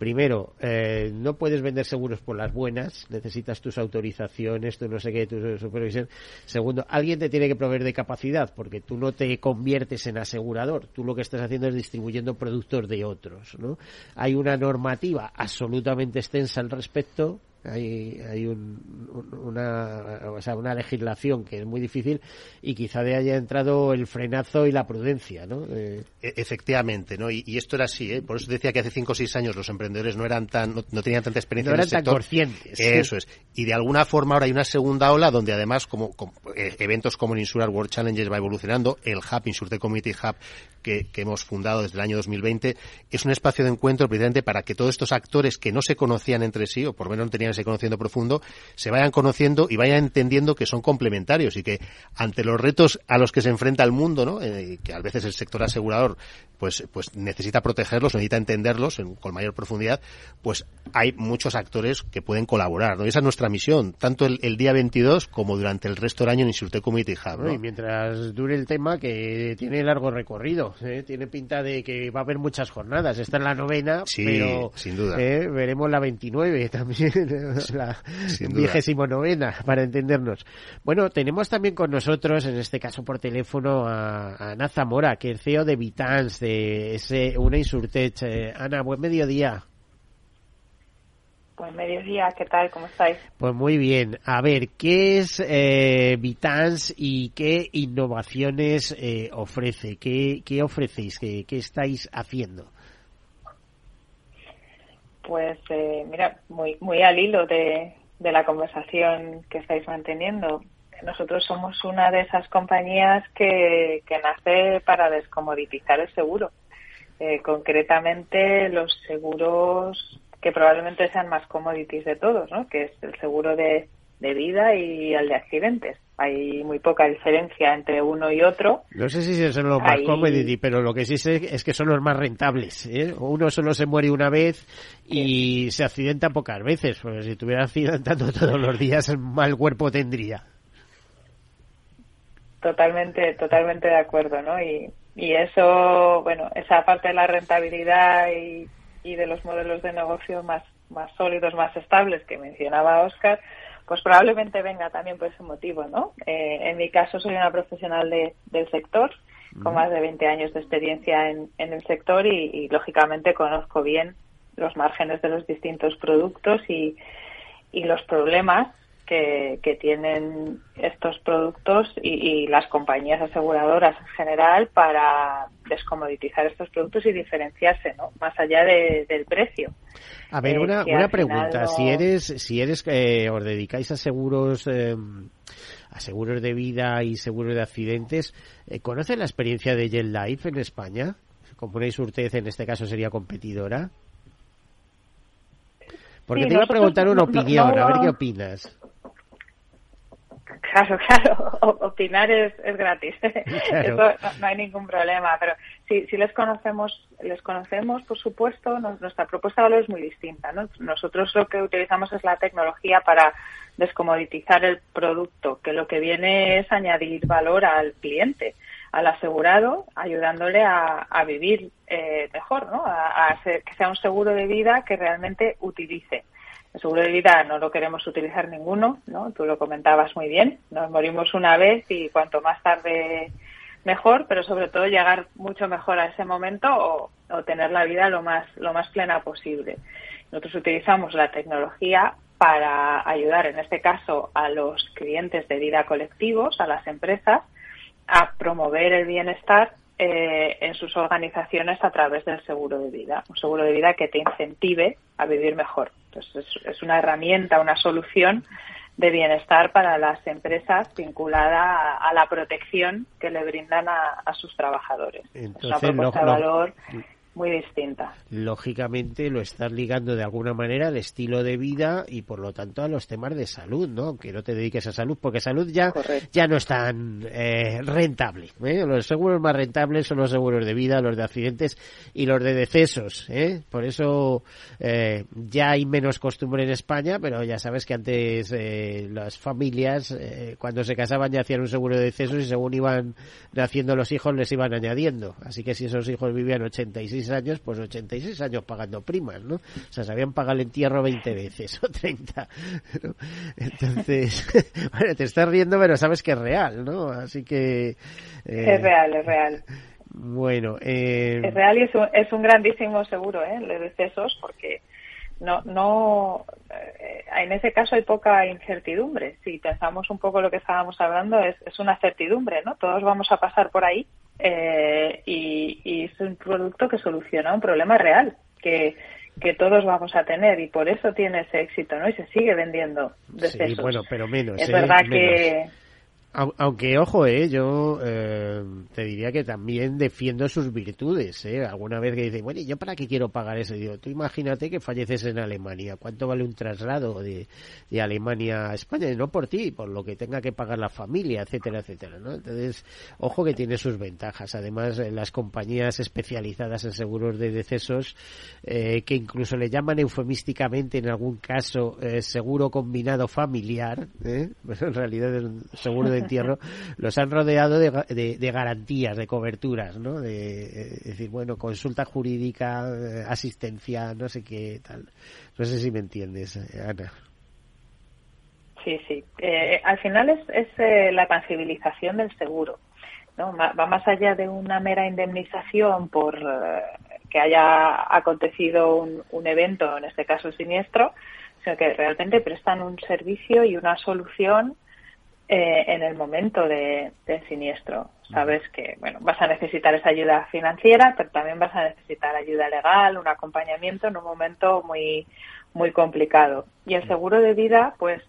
Primero, eh, no puedes vender seguros por las buenas, necesitas tus autorizaciones, tu no sé qué, tu supervisión. Segundo, alguien te tiene que proveer de capacidad, porque tú no te conviertes en asegurador, tú lo que estás haciendo es distribuyendo productos de otros, ¿no? Hay una normativa absolutamente extensa al respecto, hay, hay una, o sea, una legislación que es muy difícil y quizá de haya entrado el frenazo y la prudencia, ¿no? E, efectivamente, ¿no? Y, esto era así, ¿eh? Por eso decía que hace cinco o seis años los emprendedores no eran tan, no, tenían tanta experiencia no en el tan conscientes. Eso es. Y de alguna forma ahora hay una segunda ola donde además como, eh, eventos como el Insular World Challenges va evolucionando, el Hub, Insurte Community Hub, que, que, hemos fundado desde el año 2020, es un espacio de encuentro precisamente para que todos estos actores que no se conocían entre sí, o por lo menos no tenían ese conocimiento profundo, se vayan conociendo y vayan entendiendo que son complementarios y que ante los retos a los que se enfrenta el mundo, ¿no? Eh, que a veces el sector asegurador pues, pues necesita protegerlos, necesita entenderlos con mayor profundidad, pues hay muchos actores que pueden colaborar, ¿no? Y esa es nuestra misión, tanto el, día 22 como durante el resto del año en Insurtech Community Hub, ¿no? Y mientras dure el tema, que tiene largo recorrido, ¿eh? tiene pinta de que va a haber muchas jornadas. Esta es la novena, sí, pero sin duda. ¿eh? veremos la 29 también, la vigésimo novena, para entendernos. Bueno, tenemos también con nosotros, en este caso por teléfono, a, a Ana Zamora, que es CEO de Vitans, de ese una Insurtech. Eh, Ana, buen mediodía. Buen mediodía, ¿qué tal? ¿Cómo estáis? Pues muy bien. A ver, ¿qué es eh, Vitans y qué innovaciones eh, ofrece? ¿Qué, qué ofrecéis? ¿Qué, ¿Qué, estáis haciendo? Pues eh, mira, muy, muy al hilo de, de la conversación que estáis manteniendo nosotros somos una de esas compañías que, que nace para descomoditizar el seguro. Eh, concretamente los seguros que probablemente sean más commodities de todos, ¿no? que es el seguro de, de vida y el de accidentes. Hay muy poca diferencia entre uno y otro. No sé si son los más commodities, pero lo que sí sé es que son los más rentables. ¿eh? Uno solo se muere una vez y se accidenta pocas veces. Porque si estuviera accidentando todos los días, mal cuerpo tendría. Totalmente, totalmente de acuerdo, ¿no? Y, y eso, bueno, esa parte de la rentabilidad y, y de los modelos de negocio más, más sólidos, más estables que mencionaba Oscar, pues probablemente venga también por ese motivo, ¿no? Eh, en mi caso soy una profesional de, del sector, con más de 20 años de experiencia en, en el sector y, y, lógicamente conozco bien los márgenes de los distintos productos y, y los problemas que, tienen estos productos y, las compañías aseguradoras en general para descomoditizar estos productos y diferenciarse, ¿no? Más allá del precio. A ver, una, una pregunta. Si eres, si eres, eh, os dedicáis a seguros, eh, a seguros de vida y seguros de accidentes, eh, ¿conocen la experiencia de Jet Life en España? Como una Urtez en este caso sería competidora. Porque te iba a preguntar una opinión, a ver qué opinas. Claro, claro, opinar es, es gratis, eso no, hay ningún problema, pero si, si les conocemos, les conocemos, por supuesto, nuestra propuesta de valor es muy distinta. ¿no? Nosotros lo que utilizamos es la tecnología para descomoditizar el producto, que lo que viene es añadir valor al cliente, al asegurado, ayudándole a, a vivir eh, mejor, ¿no? a, a que sea un seguro de vida que realmente utilice el seguro de vida no lo queremos utilizar ninguno, ¿no? Tú lo comentabas muy bien. Nos morimos una vez y cuanto más tarde mejor, pero sobre todo llegar mucho mejor a ese momento o, tener la vida lo más, lo más plena posible. Nosotros utilizamos la tecnología para ayudar, en este caso, a los clientes de vida colectivos, a las empresas, a promover el bienestar eh, en sus organizaciones a través del seguro de vida. Un seguro de vida que te incentive a vivir mejor. Entonces, es, una herramienta, una solución de bienestar para las empresas vinculada a, la protección que le brindan a, sus trabajadores. Entonces, es una propuesta de valor muy distinta. Lógicamente lo estás ligando de alguna manera al estilo de vida y por lo tanto a los temas de salud, ¿no? Que no te dediques a salud, porque salud ya, ya no es tan eh, rentable. ¿eh? Los seguros más rentables son los seguros de vida, los de accidentes y los de decesos. ¿eh? Por eso eh, ya hay menos costumbre en España, pero ya sabes que antes eh, las familias eh, cuando se casaban ya hacían un seguro de decesos y según iban naciendo los hijos les iban añadiendo. Así que si esos hijos vivían 86 años, pues 86 años pagando primas, ¿no? O sea, sabían pagar el entierro 20 veces o 30. Entonces, bueno, te estás riendo, pero sabes que es real, ¿no? Así que... Eh, es real, es real. Bueno, eh... es real y es un, es un grandísimo seguro, ¿eh? De decesos, porque no, no, eh, en ese caso hay poca incertidumbre. Si pensamos un poco lo que estábamos hablando, es, es una certidumbre, ¿no? Todos vamos a pasar por ahí eh, y, y, es un producto que soluciona un problema real que, que todos vamos a tener y por eso tiene ese éxito, ¿no? Y se sigue vendiendo decesos. Sí, bueno, pero menos. Es ¿eh? verdad menos. que aunque, ojo, eh, yo eh, te diría que también defiendo sus virtudes. Eh. Alguna vez que dice, bueno, ¿y yo para qué quiero pagar eso? Digo, tú imagínate que falleces en Alemania. ¿Cuánto vale un traslado de, de Alemania a España? Y no por ti, por lo que tenga que pagar la familia, etcétera, etcétera. ¿no? Entonces, ojo que tiene sus ventajas. Además, eh, las compañías especializadas en seguros de decesos, eh, que incluso le llaman eufemísticamente en algún caso eh, seguro combinado familiar, ¿eh? En realidad es un seguro de entierro, los han rodeado de, de, garantías, de coberturas, ¿no? De, es decir, bueno, consulta jurídica, eh, asistencia, no sé qué tal. No sé si me entiendes, eh, Ana. Sí, sí. Eh, al final es, es eh, la tangibilización del seguro. ¿no? Va más allá de una mera indemnización por eh, que haya acontecido un evento, en este caso siniestro, sino que realmente prestan un servicio y una solución eh, en el momento de, del siniestro. Sabes que bueno vas a necesitar esa ayuda financiera, pero también vas a necesitar ayuda legal, un acompañamiento en un momento muy muy complicado. Y el seguro de vida, pues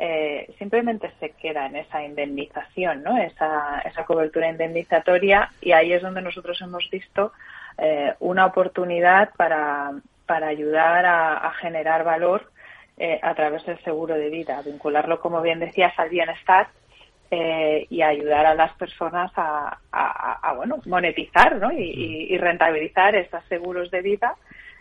eh, simplemente se queda en esa indemnización, ¿no? Esa, esa cobertura indemnizatoria y ahí es donde nosotros hemos visto eh, una oportunidad para, para ayudar a, a generar valor eh, a través del seguro de vida, vincularlo, como bien decías, al bienestar eh, y ayudar a las personas a, a, a bueno, monetizar ¿no? y, y, rentabilizar estos seguros de vida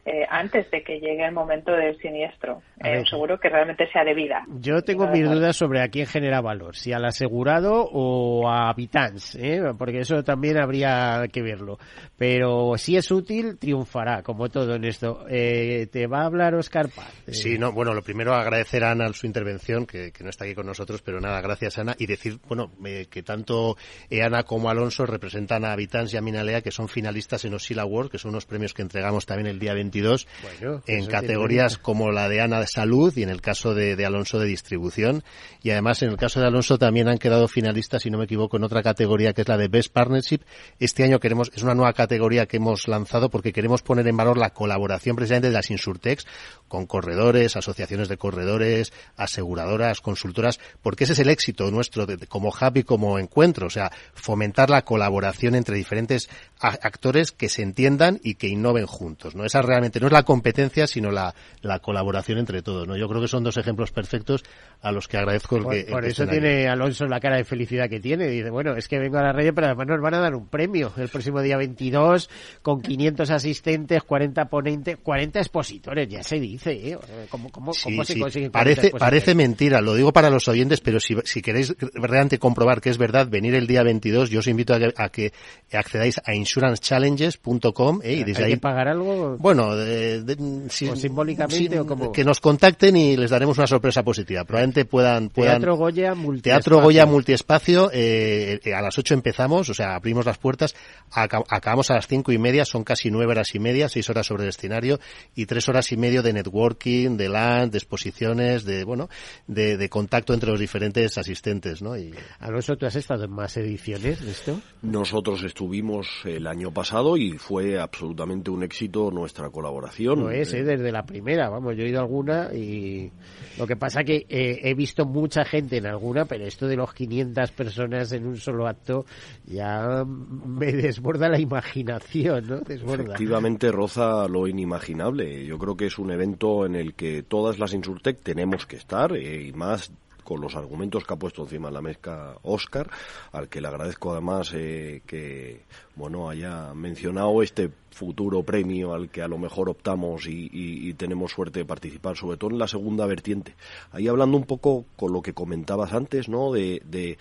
eh, antes de que llegue el momento del siniestro. Eh, un seguro que realmente sea de vida. Yo tengo mis dudas sobre a quién genera valor, si al asegurado o a habitants, ¿eh? porque eso también habría que verlo. Pero si es útil, triunfará, como todo en esto. Eh, ¿Te va a hablar Oscar Paz? Sí, no, bueno, lo primero agradecer a Ana su intervención, que, que, no está aquí con nosotros, pero nada, gracias Ana, y decir, bueno, eh, que tanto Ana como Alonso representan a Habitants y a Minalea, que son finalistas en Oscila Award, que son unos premios que entregamos también el día 20 bueno, en categorías como la de Ana de salud y en el caso de, de, Alonso de distribución. Y además en el caso de Alonso también han quedado finalistas, si no me equivoco, en otra categoría que es la de Best Partnership. Este año queremos, es una nueva categoría que hemos lanzado porque queremos poner en valor la colaboración precisamente de las Insurtex con corredores, asociaciones de corredores, aseguradoras, consultoras, porque ese es el éxito nuestro de, como hub y como encuentro. O sea, fomentar la colaboración entre diferentes actores que se entiendan y que innoven juntos. ¿no? Esa realmente no es la competencia, sino la, la colaboración entre todos. ¿no? Yo creo que son dos ejemplos perfectos a los que agradezco el por, que. Por el eso que tiene Alonso la cara de felicidad que tiene. Dice, bueno, es que vengo a la red, pero además nos van a dar un premio el próximo día 22 con 500 asistentes, 40 ponentes, 40 expositores, ya se dice. ¿eh? ¿Cómo, cómo, sí, cómo sí. se consigue parece, parece mentira, lo digo para los oyentes, pero si, si queréis realmente comprobar que es verdad, venir el día 22, yo os invito a que, a que accedáis a insurancechallenges.com ¿eh? y desde ¿Hay ahí. que pagar algo? Bueno, de, de, si, ¿O simbólicamente si, o como que nos contacten y les daremos una sorpresa positiva. Probablemente puedan, puedan Teatro Goya multiespacio. Teatro Goya multiespacio. Eh, a las 8 empezamos, o sea, abrimos las puertas, acabamos a las cinco y media, son casi nueve horas y media, seis horas sobre el escenario y tres horas y medio de networking, de land, de exposiciones, de bueno, de, de contacto entre los diferentes asistentes, ¿no? Y... Alonso, ¿tú has estado en más ediciones de esto? Nosotros estuvimos el el año pasado y fue absolutamente un éxito nuestra colaboración. Lo es, ¿eh? desde la primera, vamos, yo he ido a alguna y lo que pasa que eh, he visto mucha gente en alguna, pero esto de los 500 personas en un solo acto ya me desborda la imaginación, ¿no? Desborda. Efectivamente roza lo inimaginable. Yo creo que es un evento en el que todas las Insurtech tenemos que estar eh, y más con los argumentos que ha puesto encima de la mezcla Oscar, al que le agradezco además eh, que bueno haya mencionado este futuro premio al que a lo mejor optamos y, tenemos suerte de participar, sobre todo en la segunda vertiente. Ahí hablando un poco con lo que comentabas antes, ¿no? De, de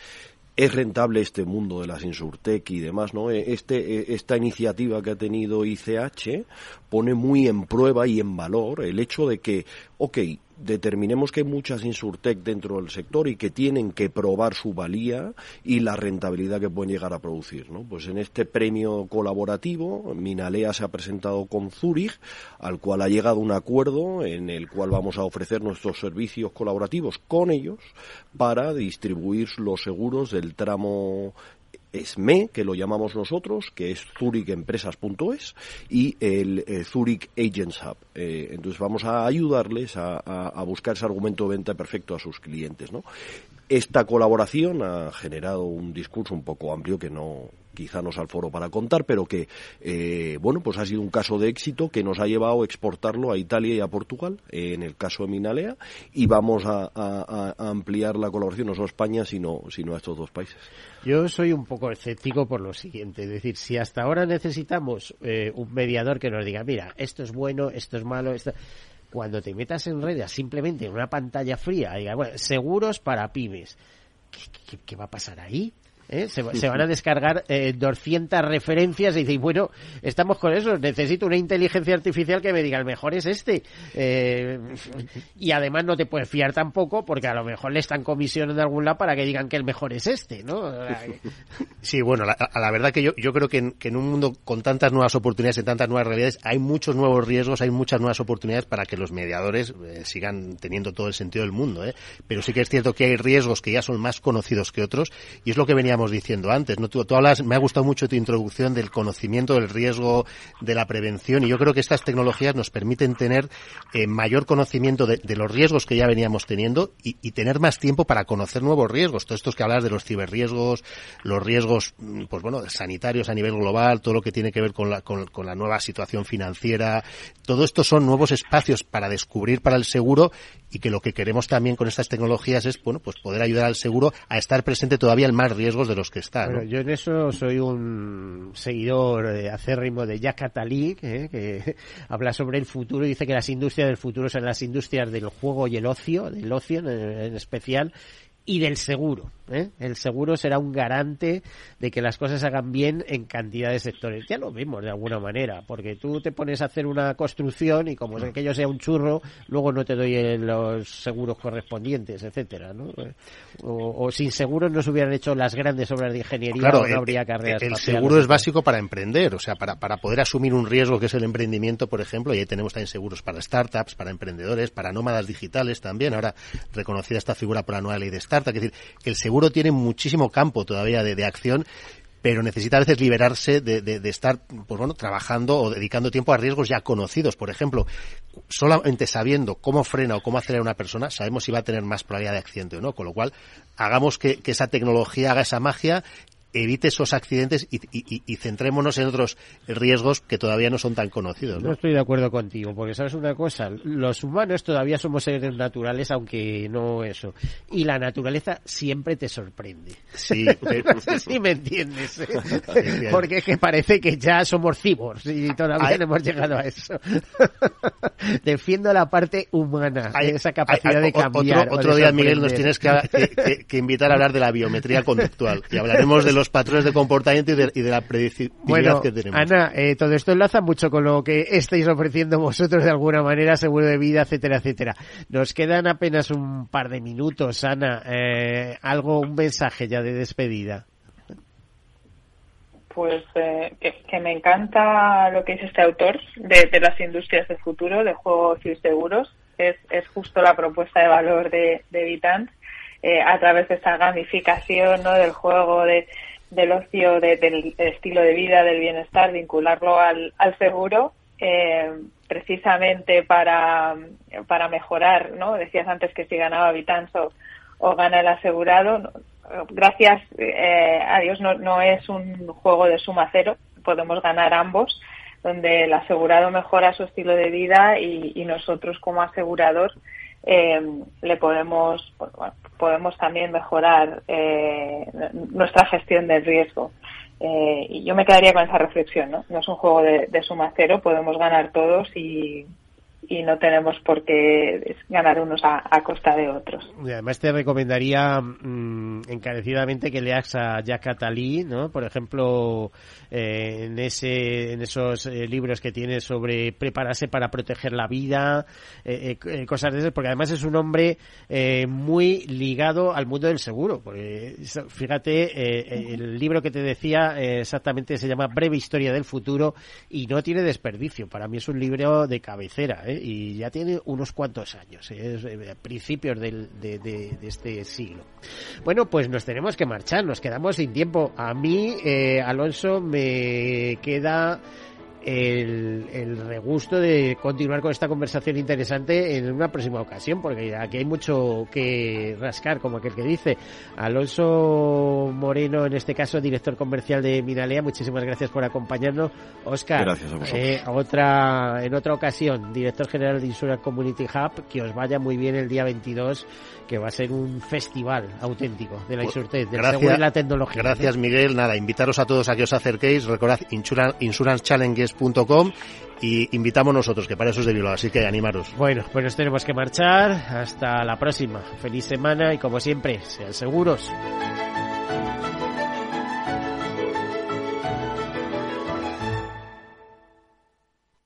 es rentable este mundo de las Insurtech y demás, ¿no? E, este, e, esta iniciativa que ha tenido ICH pone muy en prueba y en valor el hecho de que, ok, determinemos que muchas insurtech dentro del sector y que tienen que probar su valía y la rentabilidad que pueden llegar a producir. ¿no? Pues en este premio colaborativo, Minalea se ha presentado con Zurich, al cual ha llegado un acuerdo en el cual vamos a ofrecer nuestros servicios colaborativos con ellos para distribuir los seguros del tramo SME, que lo llamamos nosotros, que es zurichempresas.es, y el eh, Zurich Agents Hub. Eh, entonces vamos a ayudarles a, a, buscar ese argumento de venta perfecto a sus clientes. ¿no? Esta colaboración ha generado un discurso un poco amplio que no quizá no es al foro para contar, pero que, eh, bueno, pues ha sido un caso de éxito que nos ha llevado a exportarlo a Italia y a Portugal, en el caso de Minalea, y vamos a, ampliar la colaboración no solo a España, sino, sino a estos dos países. Yo soy un poco escéptico por lo siguiente, es decir, si hasta ahora necesitamos eh, un mediador que nos diga, mira, esto es bueno, esto es malo, esto cuando te metas en redes simplemente en una pantalla fría, diga, bueno, seguros para pymes, qué va a pasar ahí? ¿Eh? Se, van a descargar eh, 200 referencias y dicen, bueno, estamos con eso, necesito una inteligencia artificial que me diga, el mejor es este. Eh, y además no te puedes fiar tampoco porque a lo mejor le están comisionando de algún lado para que digan que el mejor es este, ¿no? Sí, bueno, la, la verdad que yo, yo creo que en, que en, un mundo con tantas nuevas oportunidades, y tantas nuevas realidades, hay muchos nuevos riesgos, hay muchas nuevas oportunidades para que los mediadores eh, sigan teniendo todo el sentido del mundo, ¿eh? Pero sí que es cierto que hay riesgos que ya son más conocidos que otros y es lo que veníamos diciendo antes. ¿no? Tú, hablas, me ha gustado mucho tu introducción del conocimiento del riesgo, de la prevención, y yo creo que estas tecnologías nos permiten tener eh, mayor conocimiento de, los riesgos que ya veníamos teniendo y, tener más tiempo para conocer nuevos riesgos. Todos estos que hablas de los ciberriesgos, los riesgos, mm, pues bueno, sanitarios a nivel global, todo lo que tiene que ver con la, con, con la nueva situación financiera, todo esto son nuevos espacios para descubrir para el seguro y que lo que queremos también con estas tecnologías es bueno pues poder ayudar al seguro a estar presente todavía en más riesgos de los que está. yo en eso soy un seguidor eh, acérrimo de Jack Attali, eh, que habla sobre el futuro y dice que las industrias del futuro son las industrias del juego y el ocio, del ocio en especial, y del seguro. ¿eh? El seguro será un garante de que las cosas se hagan bien en cantidad de sectores. Ya lo vimos de alguna manera, porque tú te pones a hacer una construcción y como yo sea un churro, luego no te doy los seguros correspondientes, etcétera, ¿no? O, sin seguros no se hubieran hecho las grandes obras de ingeniería, no habría carreras. El, seguro es básico para emprender, o sea, para, para poder asumir un riesgo que es el emprendimiento, por ejemplo, y ahí tenemos también seguros para startups, para emprendedores, para nómadas digitales también. Ahora reconocida esta figura por la nueva ley de es decir, el seguro tiene muchísimo campo todavía de, acción pero necesita a veces liberarse de, estar pues bueno, trabajando o dedicando tiempo a riesgos ya conocidos. Por ejemplo, solamente sabiendo cómo frena o cómo acelera una persona, sabemos si va a tener más probabilidad de accidente o no. Con lo cual, hagamos que esa tecnología haga esa magia evite esos accidentes y, centrémonos en otros riesgos que todavía no son tan conocidos. ¿no? estoy de acuerdo contigo, porque sabes una cosa, los humanos todavía somos seres naturales, aunque no eso. Y la naturaleza siempre te sorprende. Sí, no sé si me entiendes. ¿eh? porque es que parece que ya somos cibors y todavía no hemos llegado a eso. Defiendo la parte humana, esa capacidad de cambiar. Otro, día, Miguel, nos tienes que, que, invitar a hablar de la biometría conductual y hablaremos de los los patrones de comportamiento y de, la predictibilidad que tenemos. Ana, eh, todo esto enlaza mucho con lo que estáis ofreciendo vosotros de alguna manera, seguro de vida, etcétera, etcétera. Nos quedan apenas un par de minutos, Ana. Eh, algo, un mensaje ya de despedida. Pues eh, que, me encanta lo que dice este autor de, las industrias del futuro, de juegos y seguros. Es, es justo la propuesta de valor de, de Vitant. A través de esa gamificación ¿no? del juego, de, del ocio, del estilo de vida, del bienestar, vincularlo al, al seguro, eh, precisamente para, para mejorar, ¿no? Decías antes que si ganaba Vitanso o gana el asegurado, gracias eh, a Dios no, no es un juego de suma cero, podemos ganar ambos, donde el asegurado mejora su estilo de vida y, nosotros como asegurador eh, le podemos podemos también mejorar eh, nuestra gestión del riesgo. Eh, y yo me quedaría con esa reflexión no no es un juego de, de suma cero podemos ganar todos y, y no tenemos por qué ganar unos a, costa de otros. además te recomendaría mm, encarecidamente que leas a Jack Attali, ¿no? Por ejemplo, eh, en ese en esos eh, libros que tiene sobre prepararse para proteger la vida, eh, cosas de esas, porque además es un hombre muy ligado al mundo del seguro. Porque, fíjate, el libro que te decía exactamente se llama Breve Historia del Futuro y no tiene desperdicio. Para mí es un libro de cabecera. ¿eh? Y ya tiene unos cuantos años, ¿eh? es eh, principios del, de, de, este siglo. Bueno, pues nos tenemos que marchar, nos quedamos sin tiempo. A mí, Alonso, me queda el, el, regusto de continuar con esta conversación interesante en una próxima ocasión, porque aquí hay mucho que rascar, como aquel que dice. Alonso Moreno, en este caso, director comercial de Minalea, muchísimas gracias por acompañarnos. Oscar, gracias a eh, otra, en otra ocasión, director general de Insurance Community Hub, que os vaya muy bien el día 22 que va a ser un festival auténtico de la pues, Insurtech, del seguro y la tecnología. Gracias, Miguel. Nada, invitaros a todos a que os acerquéis. Recordad y invitamos nosotros, que para eso es de Bilbao, así que animaros. Bueno, pues nos tenemos que marchar. Hasta la próxima. Feliz semana y como siempre, sean seguros.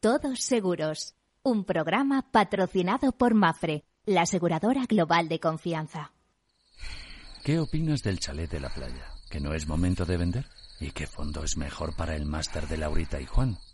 Todos seguros. Un programa patrocinado por Mafre la aseguradora global de confianza. ¿Qué opinas del chalet de la playa? ¿Que no es momento de vender? ¿Y qué fondo es mejor para el máster de Laurita y Juan?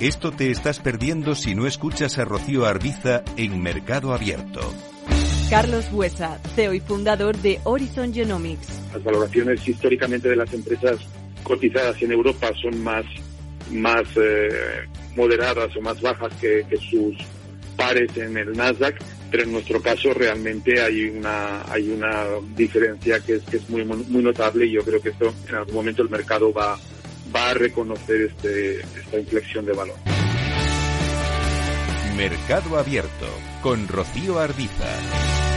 Esto te estás perdiendo si no escuchas a Rocío Arbiza en Mercado Abierto. Carlos Buesa, CEO y fundador de Horizon Genomics. Las valoraciones históricamente de las empresas cotizadas en Europa son más, más eh, moderadas o más bajas que, que sus pares en el Nasdaq, pero en nuestro caso realmente hay una hay una diferencia que es, que es muy muy notable y yo creo que esto en algún momento el mercado va va a reconocer este, esta inflexión de valor. Mercado Abierto con Rocío Ardiza.